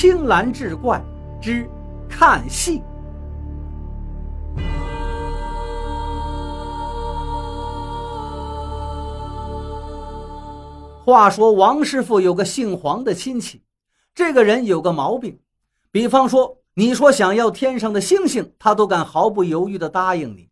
青蓝志怪之看戏。话说王师傅有个姓黄的亲戚，这个人有个毛病，比方说你说想要天上的星星，他都敢毫不犹豫地答应你，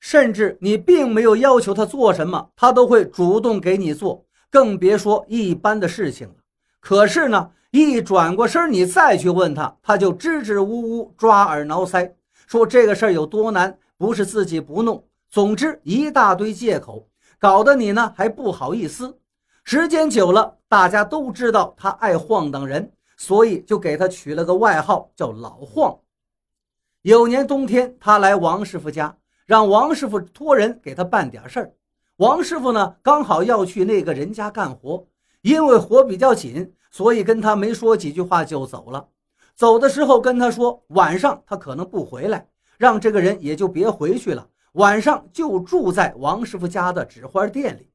甚至你并没有要求他做什么，他都会主动给你做，更别说一般的事情了。可是呢，一转过身，你再去问他，他就支支吾吾、抓耳挠腮，说这个事儿有多难，不是自己不弄，总之一大堆借口，搞得你呢还不好意思。时间久了，大家都知道他爱晃荡人，所以就给他取了个外号，叫老晃。有年冬天，他来王师傅家，让王师傅托人给他办点事儿。王师傅呢，刚好要去那个人家干活，因为活比较紧，所以跟他没说几句话就走了。走的时候跟他说，晚上他可能不回来，让这个人也就别回去了，晚上就住在王师傅家的纸花店里。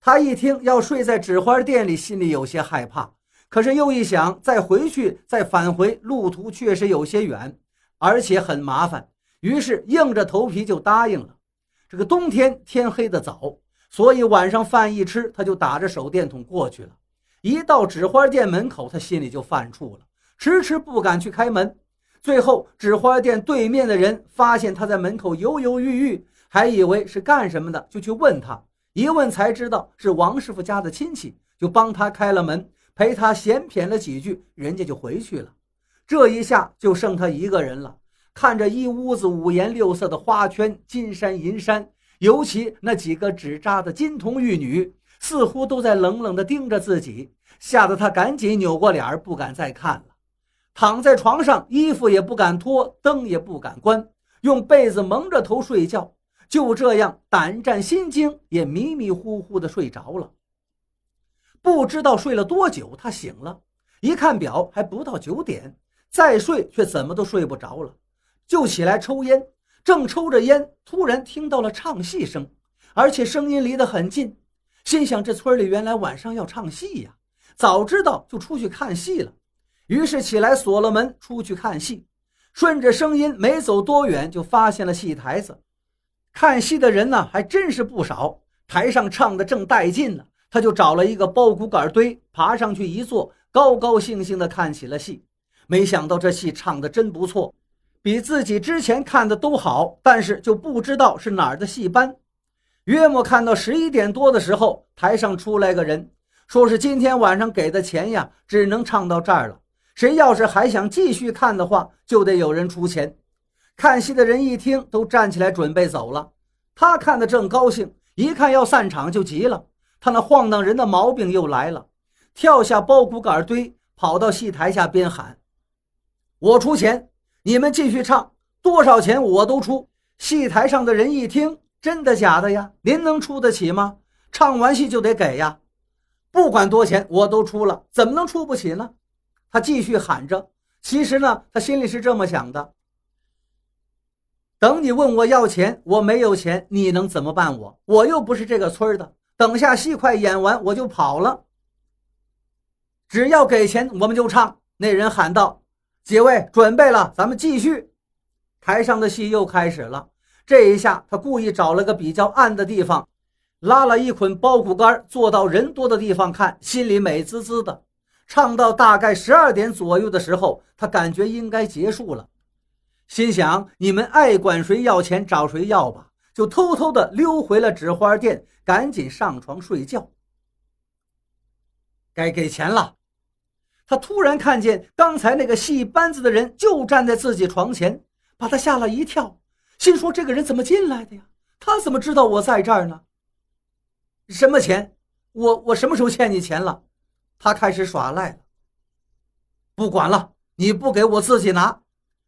他一听要睡在纸花店里，心里有些害怕。可是又一想，再回去再返回，路途确实有些远，而且很麻烦。于是硬着头皮就答应了。这个冬天天黑的早，所以晚上饭一吃，他就打着手电筒过去了。一到纸花店门口，他心里就犯怵了，迟迟不敢去开门。最后，纸花店对面的人发现他在门口犹犹豫豫，还以为是干什么的，就去问他。一问才知道是王师傅家的亲戚，就帮他开了门，陪他闲谝了几句，人家就回去了。这一下就剩他一个人了，看着一屋子五颜六色的花圈、金山银山，尤其那几个纸扎的金童玉女，似乎都在冷冷地盯着自己，吓得他赶紧扭过脸，不敢再看了。躺在床上，衣服也不敢脱，灯也不敢关，用被子蒙着头睡觉。就这样胆战心惊，也迷迷糊糊的睡着了。不知道睡了多久，他醒了，一看表还不到九点，再睡却怎么都睡不着了，就起来抽烟。正抽着烟，突然听到了唱戏声，而且声音离得很近，心想这村里原来晚上要唱戏呀，早知道就出去看戏了。于是起来锁了门，出去看戏。顺着声音没走多远，就发现了戏台子。看戏的人呢，还真是不少。台上唱的正带劲呢，他就找了一个包谷杆堆，爬上去一坐，高高兴兴地看起了戏。没想到这戏唱的真不错，比自己之前看的都好。但是就不知道是哪儿的戏班。约莫看到十一点多的时候，台上出来个人，说是今天晚上给的钱呀，只能唱到这儿了。谁要是还想继续看的话，就得有人出钱。看戏的人一听，都站起来准备走了。他看得正高兴，一看要散场就急了。他那晃荡人的毛病又来了，跳下包谷杆堆，跑到戏台下边喊：“我出钱，你们继续唱，多少钱我都出。”戏台上的人一听：“真的假的呀？您能出得起吗？唱完戏就得给呀，不管多钱我都出了，怎么能出不起呢？”他继续喊着。其实呢，他心里是这么想的。等你问我要钱，我没有钱，你能怎么办我？我又不是这个村的。等下戏快演完，我就跑了。只要给钱，我们就唱。那人喊道：“几位准备了，咱们继续。”台上的戏又开始了。这一下，他故意找了个比较暗的地方，拉了一捆包谷杆，坐到人多的地方看，心里美滋滋的。唱到大概十二点左右的时候，他感觉应该结束了。心想：你们爱管谁要钱找谁要吧，就偷偷的溜回了纸花店，赶紧上床睡觉。该给钱了，他突然看见刚才那个戏班子的人就站在自己床前，把他吓了一跳，心说：这个人怎么进来的呀？他怎么知道我在这儿呢？什么钱？我我什么时候欠你钱了？他开始耍赖了。不管了，你不给我自己拿。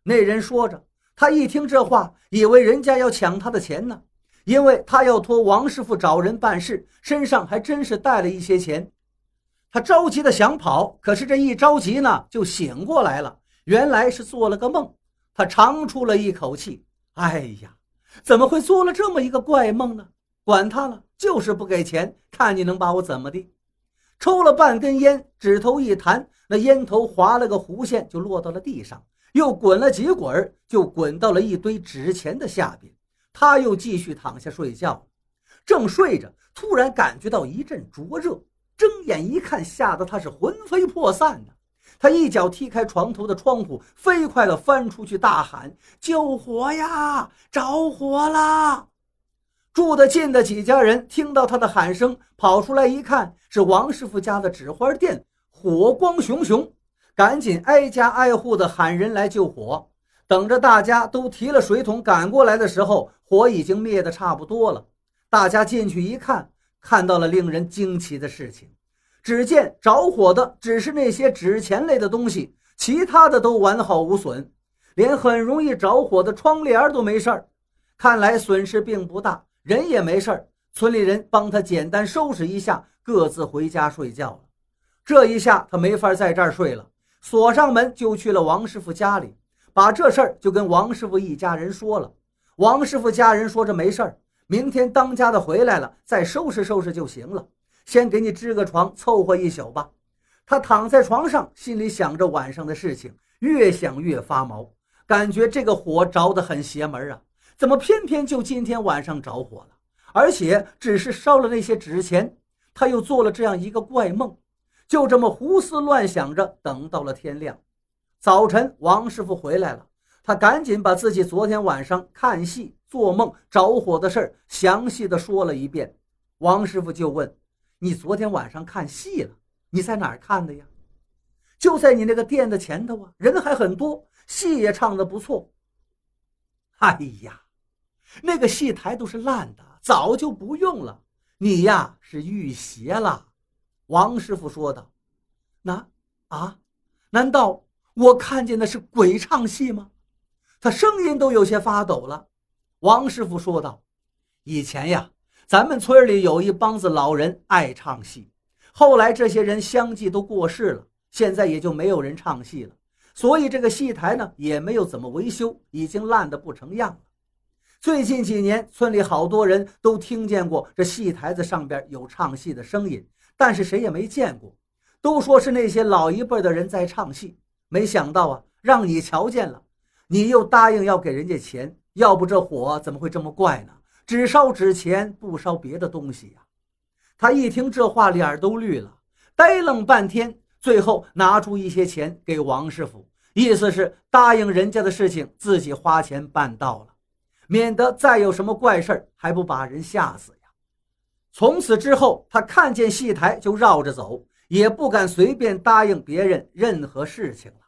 那人说着，他一听这话，以为人家要抢他的钱呢，因为他要托王师傅找人办事，身上还真是带了一些钱。他着急的想跑，可是这一着急呢，就醒过来了，原来是做了个梦。他长出了一口气：“哎呀，怎么会做了这么一个怪梦呢？管他了，就是不给钱，看你能把我怎么的。”抽了半根烟，指头一弹，那烟头划了个弧线，就落到了地上，又滚了几滚，就滚到了一堆纸钱的下边。他又继续躺下睡觉，正睡着，突然感觉到一阵灼热，睁眼一看，吓得他是魂飞魄散的。他一脚踢开床头的窗户，飞快地翻出去，大喊：“救火呀！着火了！”住得近的几家人听到他的喊声，跑出来一看，是王师傅家的纸花店火光熊熊，赶紧挨家挨户的喊人来救火。等着大家都提了水桶赶过来的时候，火已经灭得差不多了。大家进去一看，看到了令人惊奇的事情。只见着火的只是那些纸钱类的东西，其他的都完好无损，连很容易着火的窗帘都没事儿。看来损失并不大。人也没事儿，村里人帮他简单收拾一下，各自回家睡觉了。这一下他没法在这儿睡了，锁上门就去了王师傅家里，把这事儿就跟王师傅一家人说了。王师傅家人说这没事儿，明天当家的回来了再收拾收拾就行了。先给你支个床，凑合一宿吧。他躺在床上，心里想着晚上的事情，越想越发毛，感觉这个火着得很邪门啊。怎么偏偏就今天晚上着火了？而且只是烧了那些纸钱，他又做了这样一个怪梦，就这么胡思乱想着，等到了天亮。早晨，王师傅回来了，他赶紧把自己昨天晚上看戏、做梦、着火的事儿详细的说了一遍。王师傅就问：“你昨天晚上看戏了？你在哪儿看的呀？”“就在你那个店的前头啊，人还很多，戏也唱得不错。”“哎呀！”那个戏台都是烂的，早就不用了。你呀是遇邪了，王师傅说道。那啊，难道我看见的是鬼唱戏吗？他声音都有些发抖了。王师傅说道：“以前呀，咱们村里有一帮子老人爱唱戏，后来这些人相继都过世了，现在也就没有人唱戏了，所以这个戏台呢也没有怎么维修，已经烂得不成样了。”最近几年，村里好多人都听见过这戏台子上边有唱戏的声音，但是谁也没见过，都说是那些老一辈的人在唱戏。没想到啊，让你瞧见了，你又答应要给人家钱，要不这火怎么会这么怪呢？只烧纸钱，不烧别的东西呀。他一听这话，脸都绿了，呆愣半天，最后拿出一些钱给王师傅，意思是答应人家的事情，自己花钱办到了。免得再有什么怪事儿，还不把人吓死呀！从此之后，他看见戏台就绕着走，也不敢随便答应别人任何事情了。